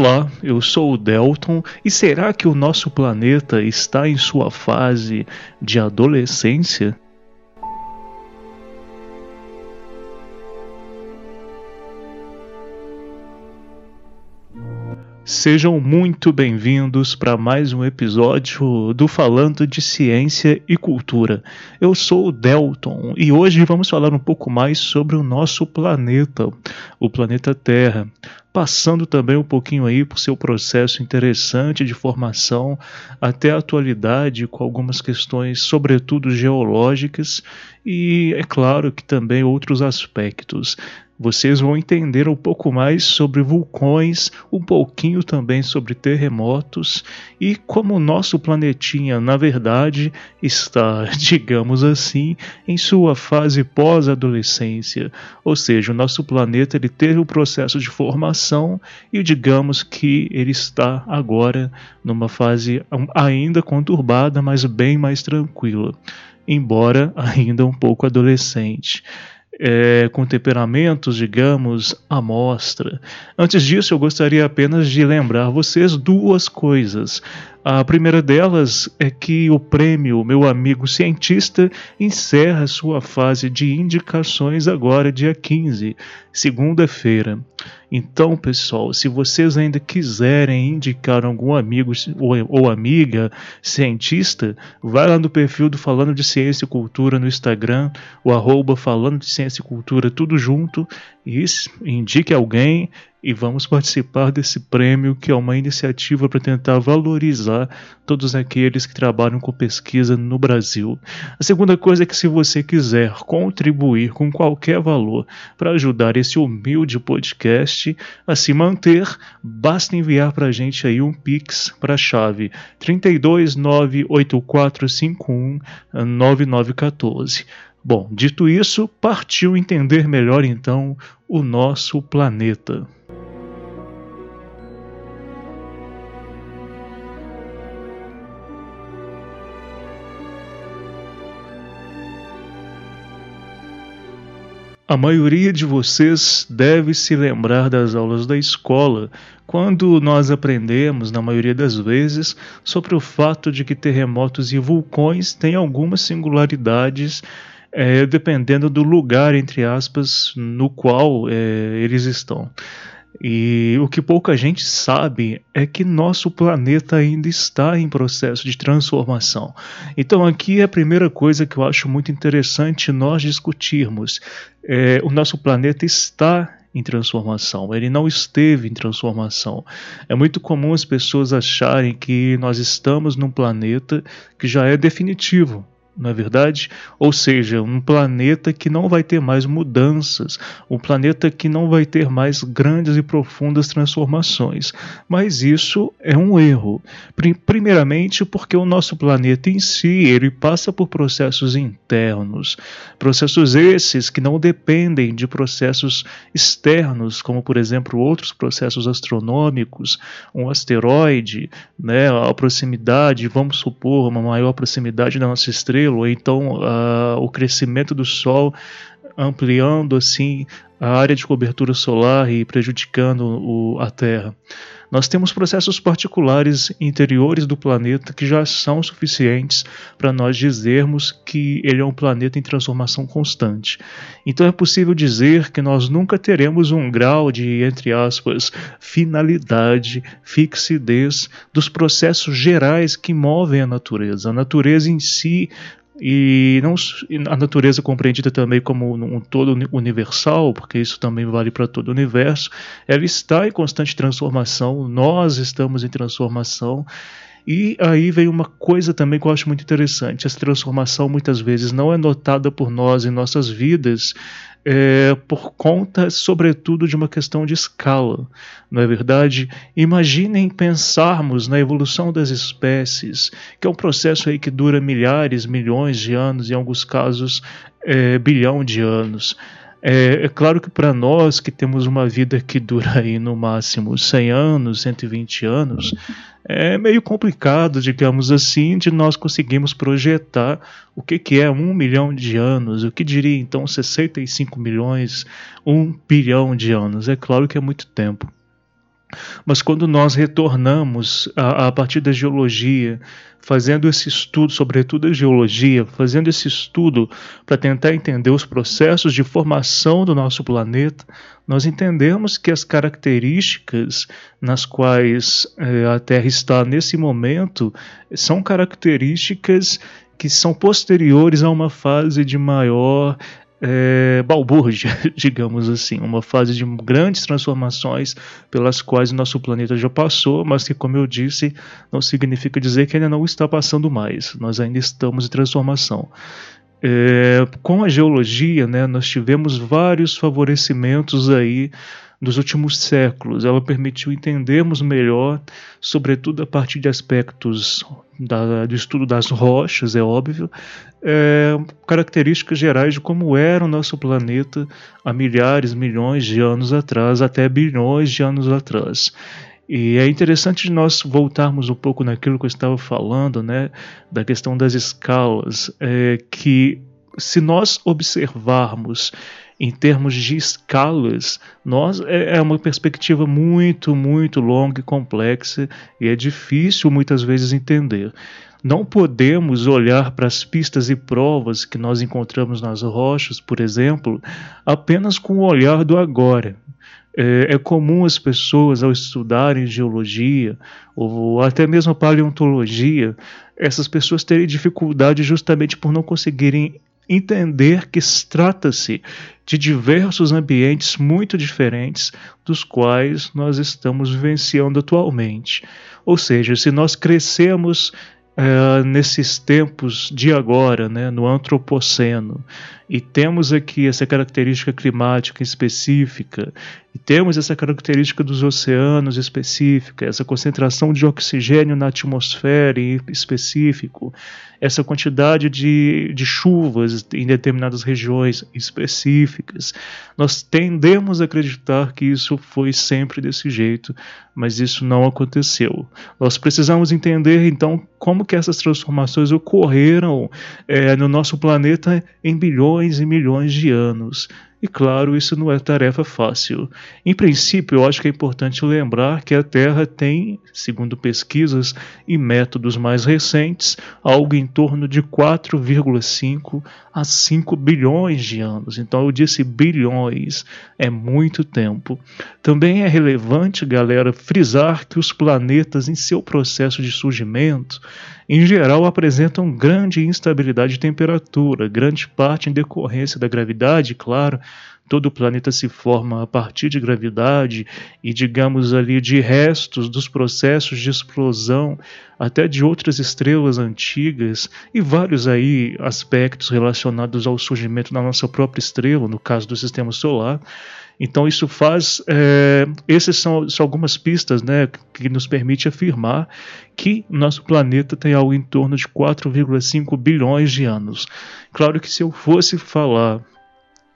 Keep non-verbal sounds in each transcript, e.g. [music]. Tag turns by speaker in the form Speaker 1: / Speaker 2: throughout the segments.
Speaker 1: Olá, eu sou o Delton e será que o nosso planeta está em sua fase de adolescência? Sejam muito bem-vindos para mais um episódio do Falando de Ciência e Cultura. Eu sou o Delton e hoje vamos falar um pouco mais sobre o nosso planeta, o planeta Terra, passando também um pouquinho aí por seu processo interessante de formação até a atualidade com algumas questões, sobretudo geológicas e é claro que também outros aspectos vocês vão entender um pouco mais sobre vulcões, um pouquinho também sobre terremotos e como o nosso planetinha, na verdade, está, [laughs] digamos assim, em sua fase pós-adolescência. Ou seja, o nosso planeta ele teve um processo de formação e digamos que ele está agora numa fase ainda conturbada, mas bem mais tranquila, embora ainda um pouco adolescente é, com temperamentos, digamos, à mostra. Antes disso, eu gostaria apenas de lembrar vocês duas coisas. A primeira delas é que o prêmio Meu Amigo Cientista encerra sua fase de indicações agora, dia 15, segunda-feira. Então, pessoal, se vocês ainda quiserem indicar algum amigo ou, ou, amiga cientista, vai lá no perfil do Falando de Ciência e Cultura no Instagram, o arroba Falando de Ciência e Cultura, tudo junto, e indique alguém e vamos participar desse prêmio, que é uma iniciativa para tentar valorizar todos aqueles que trabalham com pesquisa no Brasil. A segunda coisa é que, se você quiser contribuir com qualquer valor para ajudar esse humilde podcast a se manter, basta enviar para a gente aí um Pix para a chave 32984519914. Bom, dito isso, partiu entender melhor então o nosso planeta. A maioria de vocês deve se lembrar das aulas da escola, quando nós aprendemos, na maioria das vezes, sobre o fato de que terremotos e vulcões têm algumas singularidades é, dependendo do lugar, entre aspas, no qual é, eles estão. E o que pouca gente sabe é que nosso planeta ainda está em processo de transformação. Então, aqui é a primeira coisa que eu acho muito interessante nós discutirmos. É, o nosso planeta está em transformação, ele não esteve em transformação. É muito comum as pessoas acharem que nós estamos num planeta que já é definitivo, não é verdade? Ou seja, um planeta que não vai ter mais mudanças, um planeta que não vai ter mais grandes e profundas transformações. Mas isso é um erro. Primeiramente, porque o nosso planeta em si ele passa por processos internos, processos esses que não dependem de processos externos, como por exemplo outros processos astronômicos, um asteroide, né, a proximidade, vamos supor, uma maior proximidade da nossa estrela ou então uh, o crescimento do Sol ampliando assim a área de cobertura solar e prejudicando o, a Terra. Nós temos processos particulares interiores do planeta que já são suficientes para nós dizermos que ele é um planeta em transformação constante. Então é possível dizer que nós nunca teremos um grau de, entre aspas, finalidade, fixidez dos processos gerais que movem a natureza. A natureza em si e não a natureza compreendida também como um todo universal, porque isso também vale para todo o universo, ela está em constante transformação, nós estamos em transformação. E aí vem uma coisa também que eu acho muito interessante: essa transformação muitas vezes não é notada por nós em nossas vidas é, por conta, sobretudo, de uma questão de escala, não é verdade? Imaginem pensarmos na evolução das espécies, que é um processo aí que dura milhares, milhões de anos, em alguns casos, é, bilhão de anos. É, é, claro que para nós que temos uma vida que dura aí no máximo 100 anos, 120 anos, é meio complicado, digamos assim, de nós conseguirmos projetar o que, que é um milhão de anos, o que diria então 65 milhões, um bilhão de anos. É claro que é muito tempo. Mas quando nós retornamos a, a, partir da geologia, fazendo esse estudo, sobretudo a geologia, fazendo esse estudo para tentar entender os processos de formação do nosso planeta, nós entendemos que as características nas quais eh, a Terra está nesse momento são características que são posteriores a uma fase de maior é, balbúrdia, [laughs] digamos assim, uma fase de grandes transformações pelas quais nosso planeta já passou, mas que, como eu disse, não significa dizer que ainda não está passando mais. Nós ainda estamos em transformação. É, com a geologia, né, nós tivemos vários favorecimentos aí dos últimos séculos. Ela permitiu entendermos melhor, sobretudo a partir de aspectos da, do estudo das rochas, é óbvio, é, características gerais de como era o nosso planeta há milhares, milhões de anos atrás, até bilhões de anos atrás. E é interessante nós voltarmos um pouco naquilo que eu estava falando, né, da questão das escalas, é, que se nós observarmos em termos de escalas, nós é, é uma perspectiva muito, muito longa e complexa e é difícil muitas vezes entender. Não podemos olhar para as pistas e provas que nós encontramos nas rochas, por exemplo, apenas com o olhar do agora. É, é comum as pessoas, ao estudarem geologia ou até mesmo paleontologia, essas pessoas terem dificuldade justamente por não conseguirem entender que trata-se de diversos ambientes muito diferentes dos quais nós estamos vivenciando atualmente. Ou seja, se nós crescemos uh, nesses tempos de agora, né, no antropoceno, e temos aqui essa característica climática específica, e temos essa característica dos oceanos específica, essa concentração de oxigênio na atmosfera em específico, essa quantidade de, de chuvas em determinadas regiões específicas. Nós tendemos a acreditar que isso foi sempre desse jeito, mas isso não aconteceu. Nós precisamos entender então como que essas transformações ocorreram é, no nosso planeta em bilhões e milhões de anos. E claro, isso não é tarefa fácil. Em princípio, eu acho que é importante lembrar que a Terra tem, segundo pesquisas e métodos mais recentes, algo em torno de 4,5 a 5 bilhões de anos. Então eu disse bilhões, é muito tempo. Também é relevante, galera, frisar que os planetas em seu processo de surgimento, em geral apresentam grande instabilidade de temperatura, grande parte em decorrência da gravidade, claro, todo o planeta se forma a partir de gravidade e, digamos ali, de restos dos processos de explosão até de outras estrelas antigas e vários aí aspectos relacionados ao surgimento da nossa própria estrela, no caso do sistema solar. Então isso faz, é, essas são, são, algumas pistas, né, que nos permite afirmar que nosso planeta tem algo em torno de 4,5 bilhões de anos. Claro que se eu fosse falar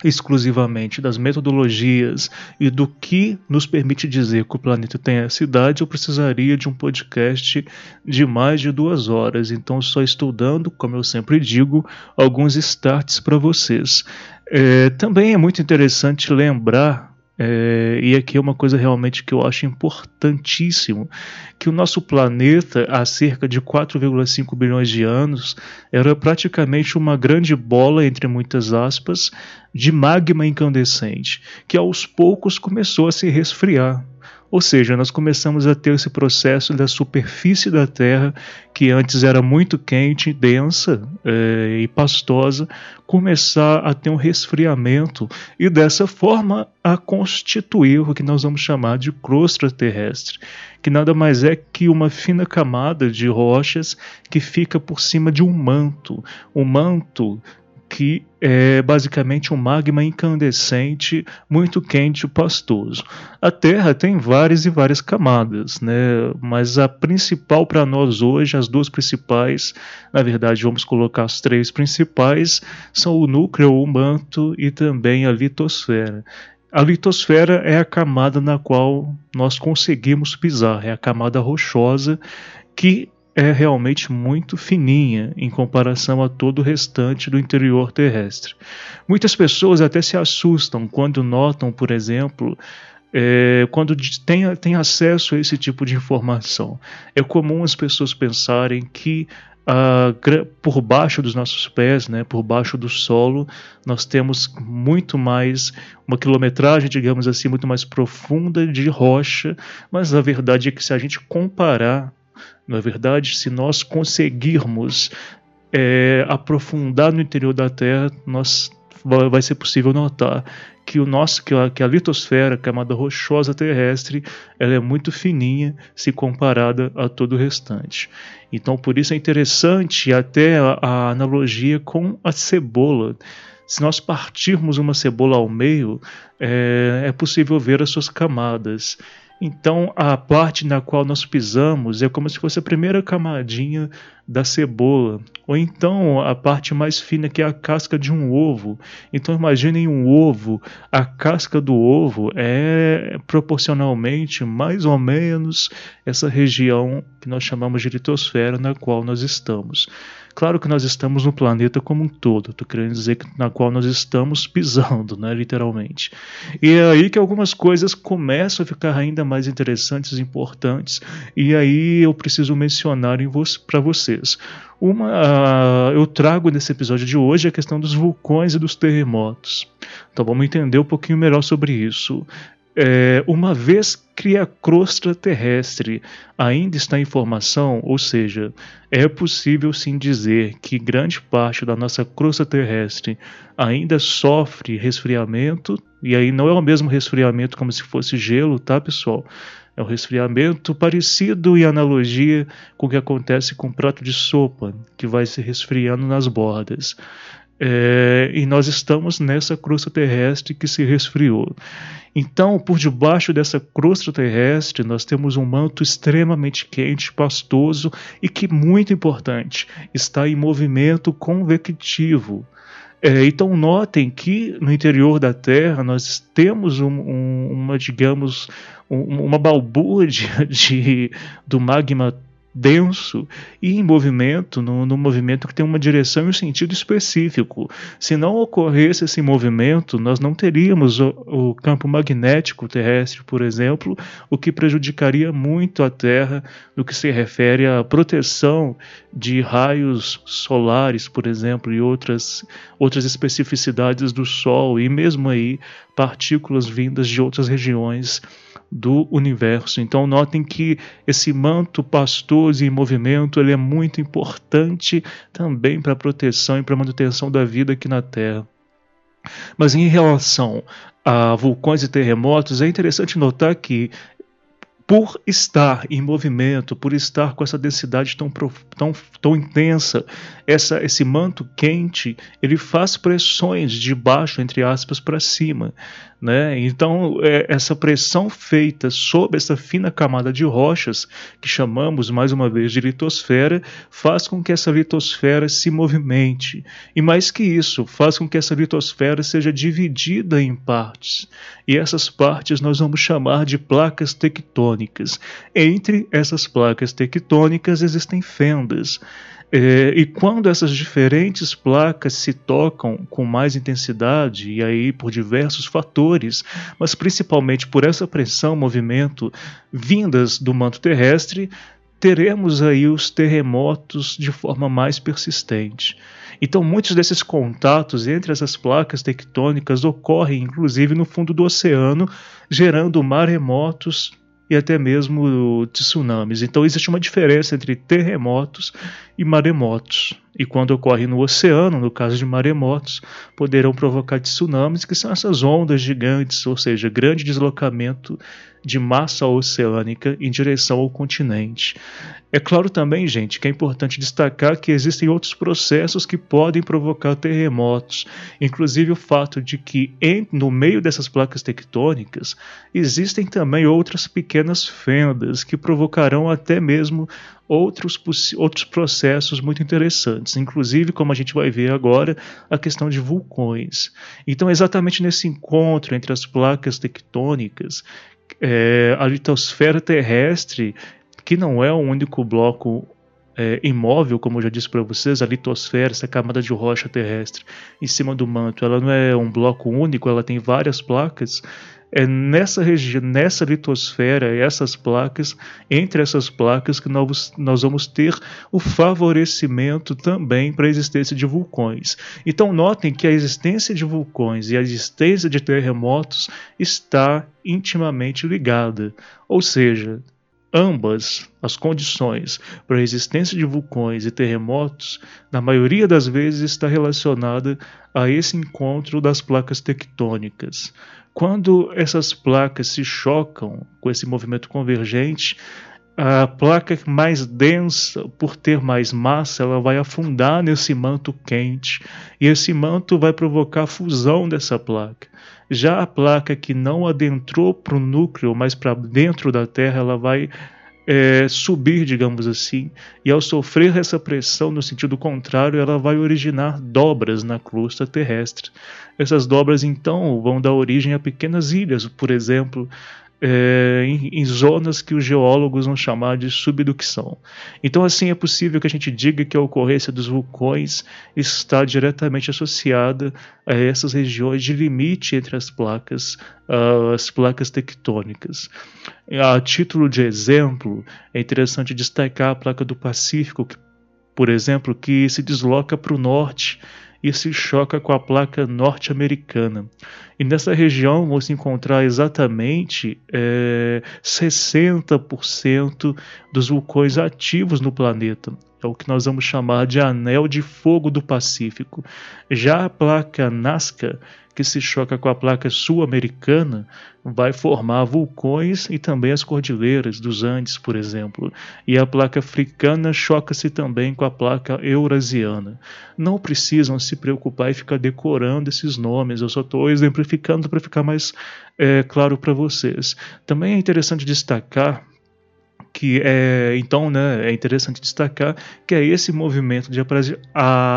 Speaker 1: exclusivamente das metodologias e do que nos permite dizer que o planeta tem essa idade, eu precisaria de um podcast de mais de duas horas. Então, só estou dando, como eu sempre digo, alguns starts para vocês. É, também é muito interessante lembrar é, e aqui é uma coisa realmente que eu acho importantíssimo, que o nosso planeta, há cerca de 4,5 bilhões de anos, era praticamente uma grande bola, entre muitas aspas, de magma incandescente, que aos poucos começou a se resfriar. Ou seja, nós começamos a ter esse processo da superfície da Terra, que antes era muito quente, densa é, e pastosa, começar a ter um resfriamento e dessa forma a constituir o que nós vamos chamar de crosta terrestre, que nada mais é que uma fina camada de rochas que fica por cima de um manto. O manto que é basicamente um magma incandescente, muito quente e pastoso. A Terra tem várias e várias camadas, né? mas a principal para nós hoje, as duas principais, na verdade vamos colocar as três principais, são o núcleo, o manto e também a litosfera. A litosfera é a camada na qual nós conseguimos pisar, é a camada rochosa que é realmente muito fininha em comparação a todo o restante do interior terrestre. Muitas pessoas até se assustam quando notam, por exemplo, é, quando tem, tem acesso a esse tipo de informação. É comum as pessoas pensarem que ah, por baixo dos nossos pés, né, por baixo do solo, nós temos muito mais, uma quilometragem, digamos assim, muito mais profunda de rocha, mas a verdade é que se a gente comparar na é verdade, se nós conseguirmos é, aprofundar no interior da Terra, nós vai ser possível notar que o nosso que a, que a litosfera, a camada rochosa terrestre, ela é muito fininha se comparada a todo o restante. Então, por isso é interessante até a, a analogia com a cebola. Se nós partirmos uma cebola ao meio, é, é possível ver as suas camadas. Então, a parte na qual nós pisamos é como se fosse a primeira camadinha da cebola, ou então a parte mais fina que é a casca de um ovo. Então, imaginem um ovo, a casca do ovo é proporcionalmente mais ou menos essa região que nós chamamos de litosfera na qual nós estamos. Claro que nós estamos no planeta como um todo, estou querendo dizer que, na qual nós estamos pisando, né, literalmente. E é aí que algumas coisas começam a ficar ainda mais interessantes e importantes, e aí eu preciso mencionar para vocês. Uma, uh, eu trago nesse episódio de hoje a questão dos vulcões e dos terremotos. Então vamos entender um pouquinho melhor sobre isso. É, uma vez que a crosta terrestre ainda está em formação, ou seja, é possível sim dizer que grande parte da nossa crosta terrestre ainda sofre resfriamento, e aí não é o mesmo resfriamento como se fosse gelo, tá, pessoal? É um resfriamento parecido em analogia com o que acontece com o prato de sopa, que vai se resfriando nas bordas. É, e nós estamos nessa crosta terrestre que se resfriou. Então, por debaixo dessa crosta terrestre, nós temos um manto extremamente quente, pastoso e que, muito importante, está em movimento convectivo. É, então, notem que no interior da Terra nós temos um, um, uma, digamos, um, uma balbúrdia [laughs] de, do magma denso e em movimento, no, no, movimento que tem uma direção e um sentido específico. Se não ocorresse esse movimento, nós não teríamos o, o campo magnético terrestre, por exemplo, o que prejudicaria muito a Terra no que se refere à proteção de raios solares, por exemplo, e outras, outras especificidades do Sol, e mesmo aí partículas vindas de outras regiões do universo. Então notem que esse manto pastoso em movimento ele é muito importante também para a proteção e para a manutenção da vida aqui na Terra. Mas em relação a vulcões e terremotos, é interessante notar que por estar em movimento, por estar com essa densidade tão, tão, tão intensa, essa, esse manto quente, ele faz pressões de baixo, entre aspas, para cima. Né? Então, é, essa pressão feita sobre essa fina camada de rochas, que chamamos mais uma vez de litosfera, faz com que essa litosfera se movimente. E mais que isso, faz com que essa litosfera seja dividida em partes. E essas partes nós vamos chamar de placas tectônicas. Entre essas placas tectônicas existem fendas. É, e quando essas diferentes placas se tocam com mais intensidade, e aí por diversos fatores, mas principalmente por essa pressão, movimento vindas do manto terrestre, teremos aí os terremotos de forma mais persistente. Então, muitos desses contatos entre essas placas tectônicas ocorrem inclusive no fundo do oceano, gerando maremotos e até mesmo tsunamis. Então existe uma diferença entre terremotos e maremotos. E quando ocorre no oceano, no caso de maremotos, poderão provocar tsunamis, que são essas ondas gigantes, ou seja, grande deslocamento de massa oceânica em direção ao continente. É claro também, gente, que é importante destacar que existem outros processos que podem provocar terremotos, inclusive o fato de que em, no meio dessas placas tectônicas existem também outras pequenas fendas que provocarão até mesmo outros, outros processos muito interessantes, inclusive, como a gente vai ver agora, a questão de vulcões. Então, exatamente nesse encontro entre as placas tectônicas, é, a litosfera terrestre, que não é o único bloco é, imóvel, como eu já disse para vocês, a litosfera, essa camada de rocha terrestre em cima do manto, ela não é um bloco único, ela tem várias placas. É nessa região, nessa litosfera, essas placas, entre essas placas que nós, nós vamos ter o favorecimento também para a existência de vulcões. Então notem que a existência de vulcões e a existência de terremotos está intimamente ligada. Ou seja, ambas as condições para a existência de vulcões e terremotos, na maioria das vezes está relacionada a esse encontro das placas tectônicas. Quando essas placas se chocam com esse movimento convergente, a placa mais densa, por ter mais massa, ela vai afundar nesse manto quente e esse manto vai provocar a fusão dessa placa. Já a placa que não adentrou para o núcleo, mas para dentro da Terra, ela vai é, subir, digamos assim, e ao sofrer essa pressão no sentido contrário, ela vai originar dobras na crosta terrestre. Essas dobras então vão dar origem a pequenas ilhas, por exemplo, é, em, em, zonas que os geólogos vão chamar de subducção. Então, assim, é possível que a gente diga que a ocorrência dos vulcões está diretamente associada a essas regiões de limite entre as placas, uh, as placas tectônicas. A título de exemplo, é interessante destacar a placa do Pacífico, que, por exemplo, que se desloca para o norte e se choca com a placa norte-americana. E nessa região vão se encontrar exatamente é, 60% dos vulcões ativos no planeta. É o que nós vamos chamar de anel de fogo do Pacífico. Já a placa Nazca que se choca com a placa sul-americana vai formar vulcões e também as cordilheiras dos Andes, por exemplo. E a placa africana choca-se também com a placa eurasiana. Não precisam se preocupar e ficar decorando esses nomes, eu só estou exemplificando para ficar mais é, claro para vocês. Também é interessante destacar que é então né, é interessante destacar que é esse movimento de,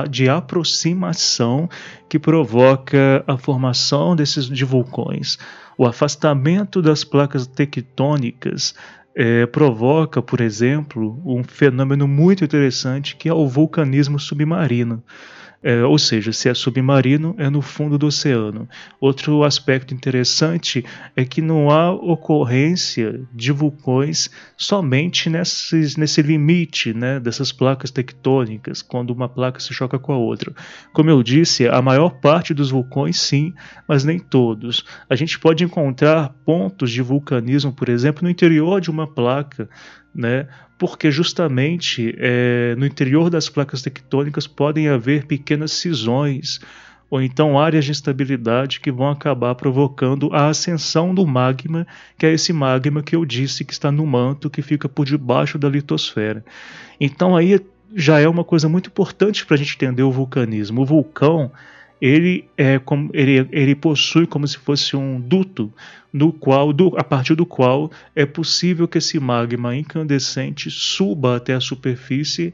Speaker 1: de aproximação que provoca a formação desses de vulcões. O afastamento das placas tectônicas é, provoca, por exemplo, um fenômeno muito interessante que é o vulcanismo submarino. É, ou seja, se é submarino, é no fundo do oceano. Outro aspecto interessante é que não há ocorrência de vulcões somente nesses, nesse limite né, dessas placas tectônicas, quando uma placa se choca com a outra. Como eu disse, a maior parte dos vulcões sim, mas nem todos. A gente pode encontrar pontos de vulcanismo, por exemplo, no interior de uma placa né? porque justamente é, no interior das placas tectônicas podem haver pequenas cisões ou então áreas de instabilidade que vão acabar provocando a ascensão do magma, que é esse magma que eu disse que está no manto, que fica por debaixo da litosfera. Então aí já é uma coisa muito importante para a gente entender o vulcanismo. O vulcão ele, é como, ele, ele possui como se fosse um duto no qual, do, a partir do qual é possível que esse magma incandescente suba até a superfície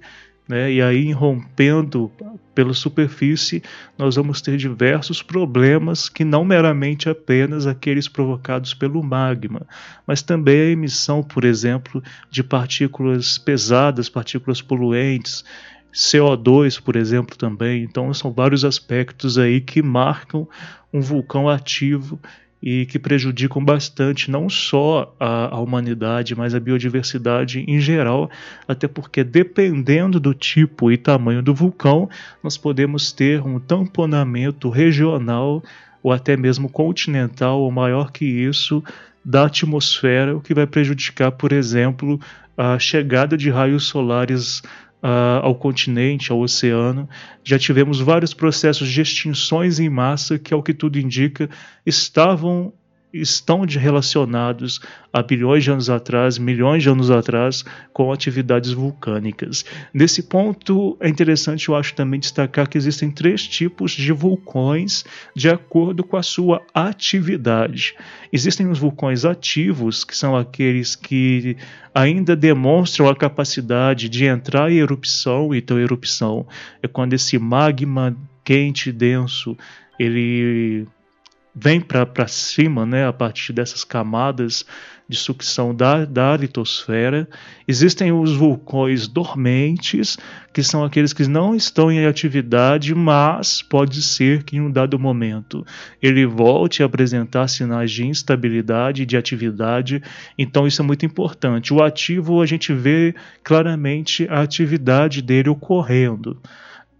Speaker 1: né, e aí rompendo pela superfície nós vamos ter diversos problemas que não meramente apenas aqueles provocados pelo magma, mas também a emissão, por exemplo, de partículas pesadas, partículas poluentes, CO2, por exemplo, também. Então, são vários aspectos aí que marcam um vulcão ativo e que prejudicam bastante não só a, a, humanidade, mas a biodiversidade em geral, até porque dependendo do tipo e tamanho do vulcão, nós podemos ter um tamponamento regional ou até mesmo continental ou maior que isso da atmosfera, o que vai prejudicar, por exemplo, a chegada de raios solares ao continente, ao oceano. Já tivemos vários processos de extinções em massa que, ao que tudo indica, estavam estão relacionados a bilhões de anos atrás, milhões de anos atrás, com atividades vulcânicas. Nesse ponto, é interessante, eu acho, também destacar que existem três tipos de vulcões de acordo com a sua atividade. Existem os vulcões ativos, que são aqueles que ainda demonstram a capacidade de entrar em erupção, então erupção é quando esse magma quente e denso ele vem para cima, né, a partir dessas camadas de sucção da, da litosfera. Existem os vulcões dormentes, que são aqueles que não estão em atividade, mas pode ser que em um dado momento ele volte a apresentar sinais de instabilidade, de atividade. Então isso é muito importante. O ativo a gente vê claramente a atividade dele ocorrendo.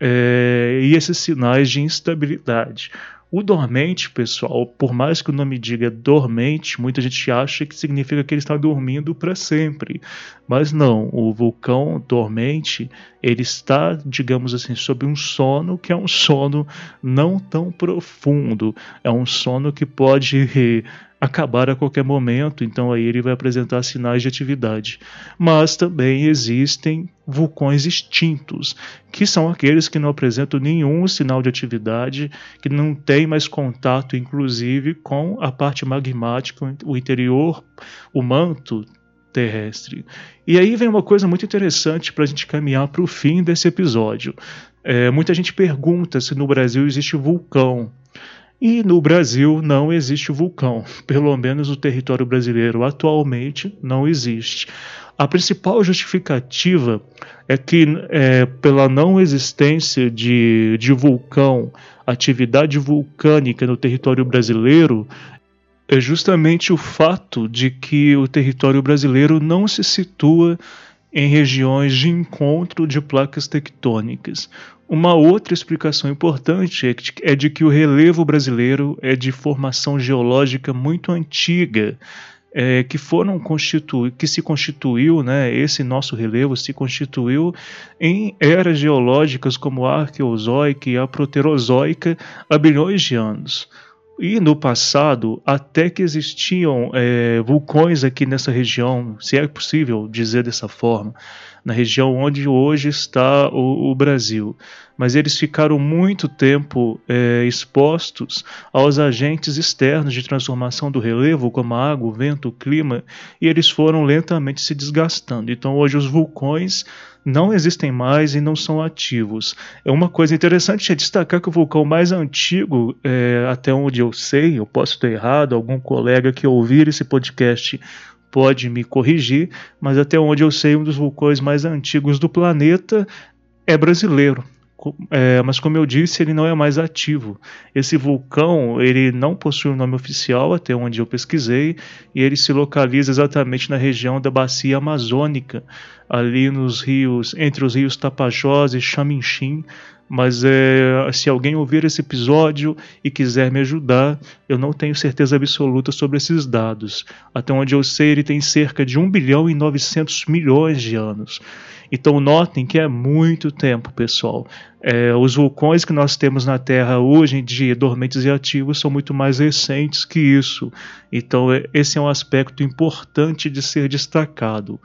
Speaker 1: É, e esses sinais de instabilidade. O dormente, pessoal, por mais que o nome diga dormente, muita gente acha que significa que ele está dormindo para sempre. Mas não, o vulcão dormente, ele está, digamos assim, sob um sono que é um sono não tão profundo. É um sono que pode acabar a qualquer momento, então aí ele vai apresentar sinais de atividade. Mas também existem vulcões extintos, que são aqueles que não apresentam nenhum sinal de atividade, que não tem mais contato, inclusive, com a parte magmática, o interior, o manto terrestre. E aí vem uma coisa muito interessante para a gente caminhar para o fim desse episódio. É, muita gente pergunta se no Brasil existe vulcão. E no Brasil não existe vulcão, [laughs] pelo menos no território brasileiro atualmente não existe. A principal justificativa é que, é, pela não existência de, de vulcão, atividade vulcânica no território brasileiro, é justamente o fato de que o território brasileiro não se situa em regiões de encontro de placas tectônicas. Uma outra explicação importante é de que o relevo brasileiro é de formação geológica muito antiga, é, que foram que se constituiu, né, esse nosso relevo se constituiu em eras geológicas como a arqueozoica e a proterozoica há bilhões de anos. E no passado, até que existiam é, vulcões aqui nessa região, se é possível dizer dessa forma, na região onde hoje está o, o Brasil. Mas eles ficaram muito tempo é, expostos aos agentes externos de transformação do relevo, como a água, o vento, o clima, e eles foram lentamente se desgastando. Então hoje os vulcões não existem mais e não são ativos. É uma coisa interessante é destacar que o vulcão mais antigo, é, até onde eu sei, eu posso estar errado, algum colega que ouvir esse podcast pode me corrigir, mas até onde eu sei, um dos vulcões mais antigos do planeta é brasileiro. É, mas como eu disse, ele não é mais ativo. Esse vulcão ele não possui um nome oficial, até onde eu pesquisei, e ele se localiza exatamente na região da bacia amazônica, ali nos rios, entre os rios Tapajós e Xaminchim, mas é, se alguém ouvir esse episódio e quiser me ajudar, eu não tenho certeza absoluta sobre esses dados. Até onde eu sei, ele tem cerca de 1 bilhão e 900 milhões de anos. Então notem que é muito tempo, pessoal. É, os vulcões que nós temos na Terra hoje em dia, dormentes e ativos, são muito mais recentes que isso. Então é, esse é um aspecto importante de ser destacado.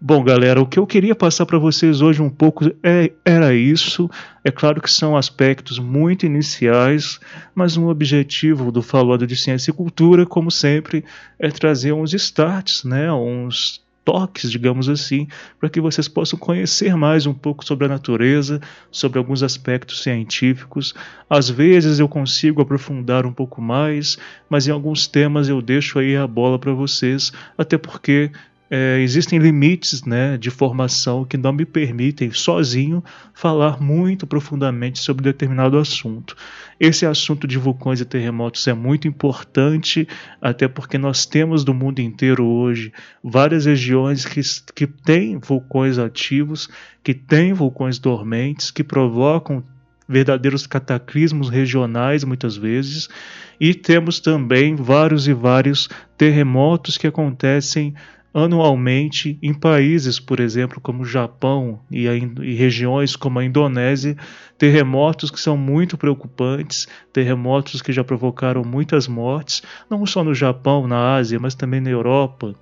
Speaker 1: Bom, galera, o que eu queria passar para vocês hoje um pouco é, era isso. É claro que são aspectos muito iniciais, mas um objetivo do Falando de Ciência e Cultura, como sempre, é trazer uns starts, né, uns toques, digamos assim, para que vocês possam conhecer mais um pouco sobre a natureza, sobre alguns aspectos científicos. Às vezes eu consigo aprofundar um pouco mais, mas em alguns temas eu deixo aí a bola para vocês, até porque é, existem limites né, de formação que não me permitem, sozinho, falar muito profundamente sobre determinado assunto. Esse assunto de vulcões e terremotos é muito importante, até porque nós temos do mundo inteiro hoje várias regiões que, que têm vulcões ativos, que têm vulcões dormentes, que provocam verdadeiros cataclismos regionais muitas vezes, e temos também vários e vários terremotos que acontecem anualmente em países, por exemplo, como o Japão e, a, e regiões como a Indonésia, terremotos que são muito preocupantes, terremotos que já provocaram muitas mortes, não só no Japão, na Ásia, mas também na Europa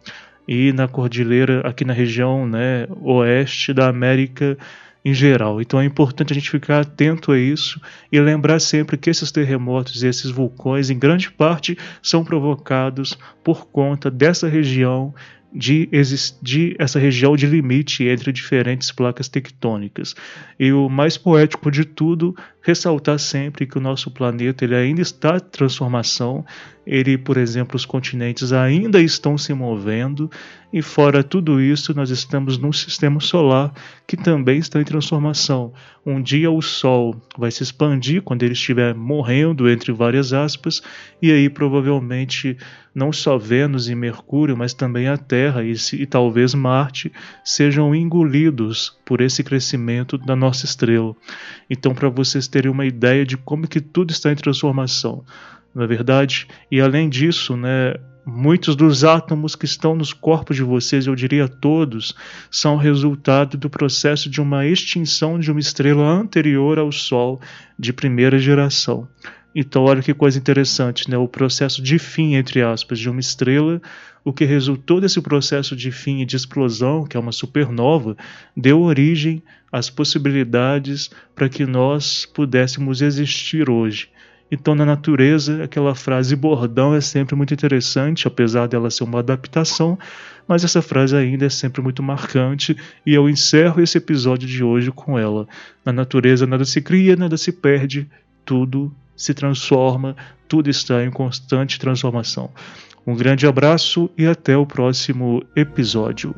Speaker 1: e na cordilheira aqui na região né, oeste da América em geral. Então é importante a gente ficar atento a isso e lembrar sempre que esses terremotos e esses vulcões, em grande parte, são provocados por conta dessa região de existir essa região de limite entre diferentes placas tectônicas. E o mais poético de tudo, ressaltar sempre que o nosso planeta ele ainda está em transformação, ele, por exemplo, os continentes ainda estão se movendo, e fora tudo isso, nós estamos num sistema solar que também está em transformação. Um dia o Sol vai se expandir quando ele estiver morrendo, entre várias aspas, e aí provavelmente não só Vênus e Mercúrio, mas também a Terra e, e talvez Marte sejam engolidos por esse crescimento da nossa estrela. Então, para vocês terem uma ideia de como que tudo está em transformação, não é verdade? E além disso, né, muitos dos átomos que estão nos corpos de vocês, eu diria todos, são resultado do processo de uma extinção de uma estrela anterior ao Sol de primeira geração. Então, olha que coisa interessante, né? O processo de fim, entre aspas, de uma estrela, o que resultou desse processo de fim e de explosão, que é uma supernova, deu origem às possibilidades para que nós pudéssemos existir hoje. Então, na natureza, aquela frase bordão é sempre muito interessante, apesar dela ser uma adaptação, mas essa frase ainda é sempre muito marcante e eu encerro esse episódio de hoje com ela. Na natureza, nada se cria, nada se perde, tudo se transforma, tudo está em constante transformação. Um grande abraço e até o próximo episódio.